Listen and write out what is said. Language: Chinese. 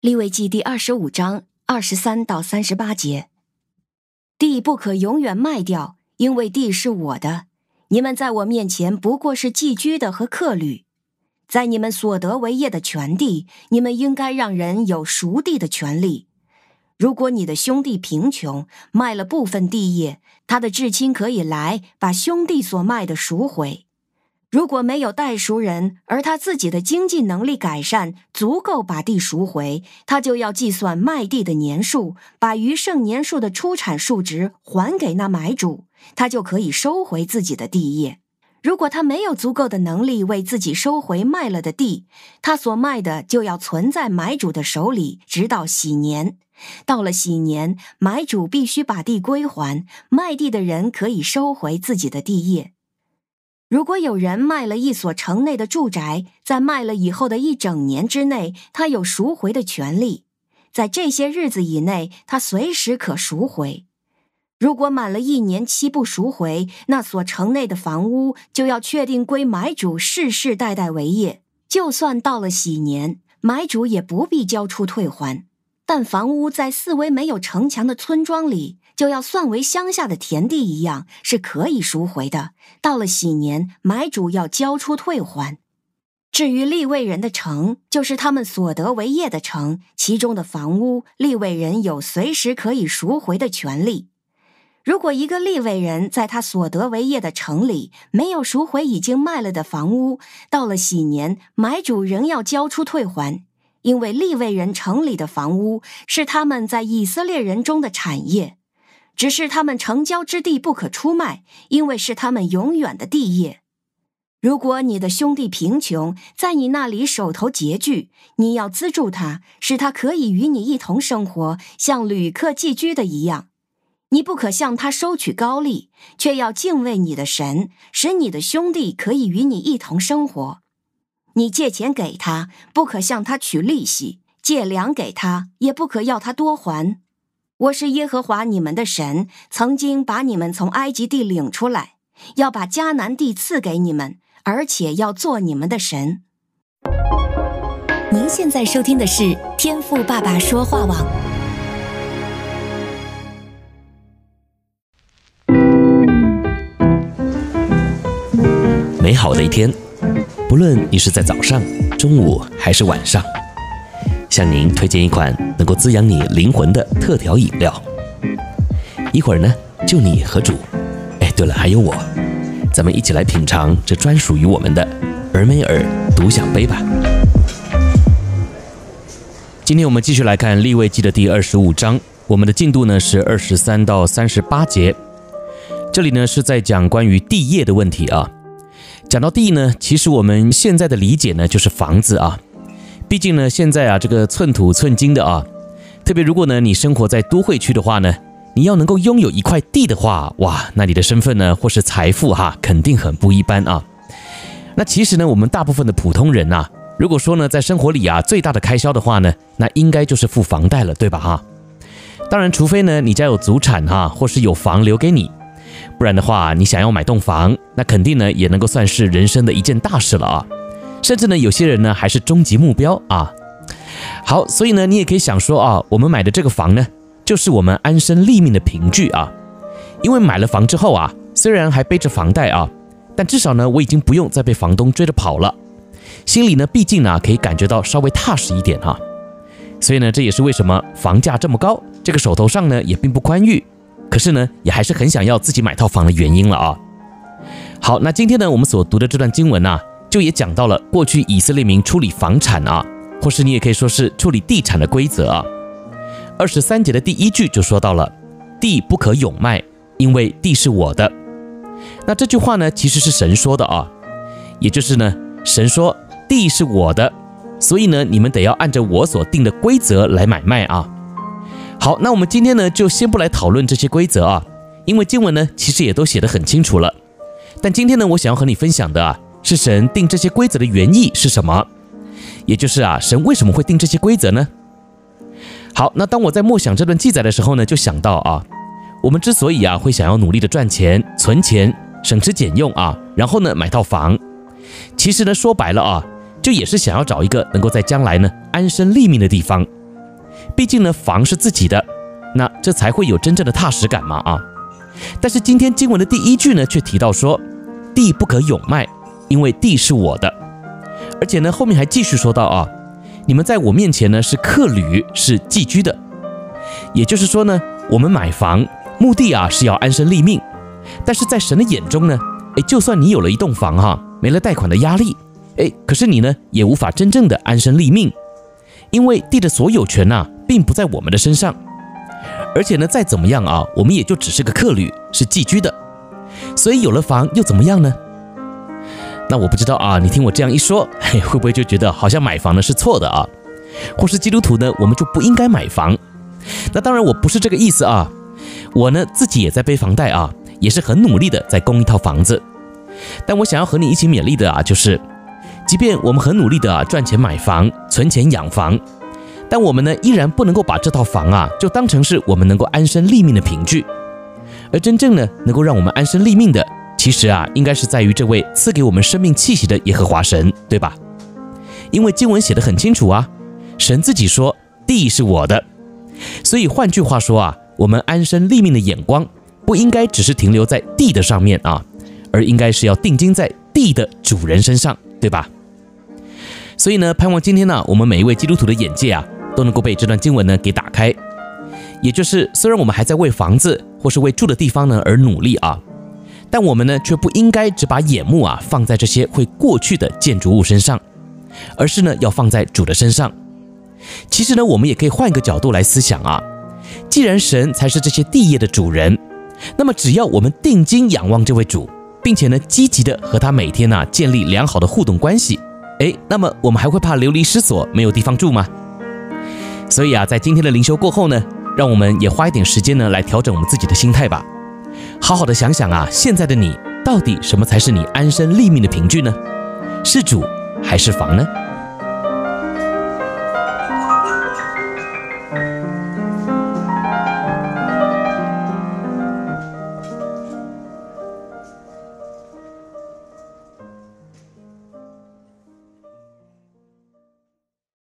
利未记第二十五章二十三到三十八节：地不可永远卖掉，因为地是我的。你们在我面前不过是寄居的和客旅。在你们所得为业的全地，你们应该让人有赎地的权利。如果你的兄弟贫穷，卖了部分地业，他的至亲可以来把兄弟所卖的赎回。如果没有代赎人，而他自己的经济能力改善，足够把地赎回，他就要计算卖地的年数，把余剩年数的出产数值还给那买主，他就可以收回自己的地业。如果他没有足够的能力为自己收回卖了的地，他所卖的就要存在买主的手里，直到禧年。到了禧年，买主必须把地归还，卖地的人可以收回自己的地业。如果有人卖了一所城内的住宅，在卖了以后的一整年之内，他有赎回的权利。在这些日子以内，他随时可赎回。如果满了一年期不赎回，那所城内的房屋就要确定归买主世世代代为业。就算到了禧年，买主也不必交出退还。但房屋在四围没有城墙的村庄里，就要算为乡下的田地一样，是可以赎回的。到了禧年，买主要交出退还。至于立位人的城，就是他们所得为业的城，其中的房屋，立位人有随时可以赎回的权利。如果一个立位人在他所得为业的城里没有赎回已经卖了的房屋，到了禧年，买主仍要交出退还，因为立位人城里的房屋是他们在以色列人中的产业，只是他们成交之地不可出卖，因为是他们永远的地业。如果你的兄弟贫穷，在你那里手头拮据，你要资助他，使他可以与你一同生活，像旅客寄居的一样。你不可向他收取高利，却要敬畏你的神，使你的兄弟可以与你一同生活。你借钱给他，不可向他取利息；借粮给他，也不可要他多还。我是耶和华你们的神，曾经把你们从埃及地领出来，要把迦南地赐给你们，而且要做你们的神。您现在收听的是天赋爸爸说话网。美好的一天，不论你是在早上、中午还是晚上，向您推荐一款能够滋养你灵魂的特调饮料。一会儿呢，就你和主，哎，对了，还有我，咱们一起来品尝这专属于我们的尔梅尔独享杯吧。今天我们继续来看利未记的第二十五章，我们的进度呢是二十三到三十八节。这里呢是在讲关于地业的问题啊。讲到地呢，其实我们现在的理解呢，就是房子啊。毕竟呢，现在啊，这个寸土寸金的啊，特别如果呢，你生活在都会区的话呢，你要能够拥有一块地的话，哇，那你的身份呢，或是财富哈，肯定很不一般啊。那其实呢，我们大部分的普通人呐，如果说呢，在生活里啊，最大的开销的话呢，那应该就是付房贷了，对吧哈？当然，除非呢，你家有祖产哈，或是有房留给你。不然的话，你想要买栋房，那肯定呢也能够算是人生的一件大事了啊！甚至呢，有些人呢还是终极目标啊。好，所以呢，你也可以想说啊，我们买的这个房呢，就是我们安身立命的凭据啊。因为买了房之后啊，虽然还背着房贷啊，但至少呢，我已经不用再被房东追着跑了，心里呢，毕竟呢可以感觉到稍微踏实一点啊。所以呢，这也是为什么房价这么高，这个手头上呢也并不宽裕。可是呢，也还是很想要自己买套房的原因了啊。好，那今天呢，我们所读的这段经文啊，就也讲到了过去以色列民处理房产啊，或是你也可以说是处理地产的规则啊。二十三节的第一句就说到了，地不可永卖，因为地是我的。那这句话呢，其实是神说的啊，也就是呢，神说地是我的，所以呢，你们得要按照我所定的规则来买卖啊。好，那我们今天呢，就先不来讨论这些规则啊，因为经文呢，其实也都写得很清楚了。但今天呢，我想要和你分享的啊，是神定这些规则的原意是什么，也就是啊，神为什么会定这些规则呢？好，那当我在默想这段记载的时候呢，就想到啊，我们之所以啊会想要努力的赚钱、存钱、省吃俭用啊，然后呢买套房，其实呢说白了啊，就也是想要找一个能够在将来呢安身立命的地方。毕竟呢，房是自己的，那这才会有真正的踏实感嘛啊。但是今天经文的第一句呢，却提到说，地不可永卖，因为地是我的。而且呢，后面还继续说到啊，你们在我面前呢是客旅，是寄居的。也就是说呢，我们买房目的啊是要安身立命，但是在神的眼中呢，诶，就算你有了一栋房哈，没了贷款的压力，诶，可是你呢也无法真正的安身立命，因为地的所有权呐，并不在我们的身上。而且呢，再怎么样啊，我们也就只是个客旅，是寄居的。所以有了房又怎么样呢？那我不知道啊，你听我这样一说，嘿，会不会就觉得好像买房呢是错的啊？或是基督徒呢，我们就不应该买房？那当然我不是这个意思啊。我呢自己也在背房贷啊，也是很努力的在供一套房子。但我想要和你一起勉励的啊，就是，即便我们很努力的啊赚钱买房、存钱养房。但我们呢，依然不能够把这套房啊，就当成是我们能够安身立命的凭据。而真正呢，能够让我们安身立命的，其实啊，应该是在于这位赐给我们生命气息的耶和华神，对吧？因为经文写得很清楚啊，神自己说地是我的，所以换句话说啊，我们安身立命的眼光不应该只是停留在地的上面啊，而应该是要定睛在地的主人身上，对吧？所以呢，盼望今天呢，我们每一位基督徒的眼界啊。都能够被这段经文呢给打开，也就是虽然我们还在为房子或是为住的地方呢而努力啊，但我们呢却不应该只把眼目啊放在这些会过去的建筑物身上，而是呢要放在主的身上。其实呢，我们也可以换一个角度来思想啊，既然神才是这些地业的主人，那么只要我们定睛仰望这位主，并且呢积极的和他每天呢建立良好的互动关系，诶，那么我们还会怕流离失所没有地方住吗？所以啊，在今天的灵修过后呢，让我们也花一点时间呢，来调整我们自己的心态吧。好好的想想啊，现在的你到底什么才是你安身立命的凭据呢？是主还是房呢？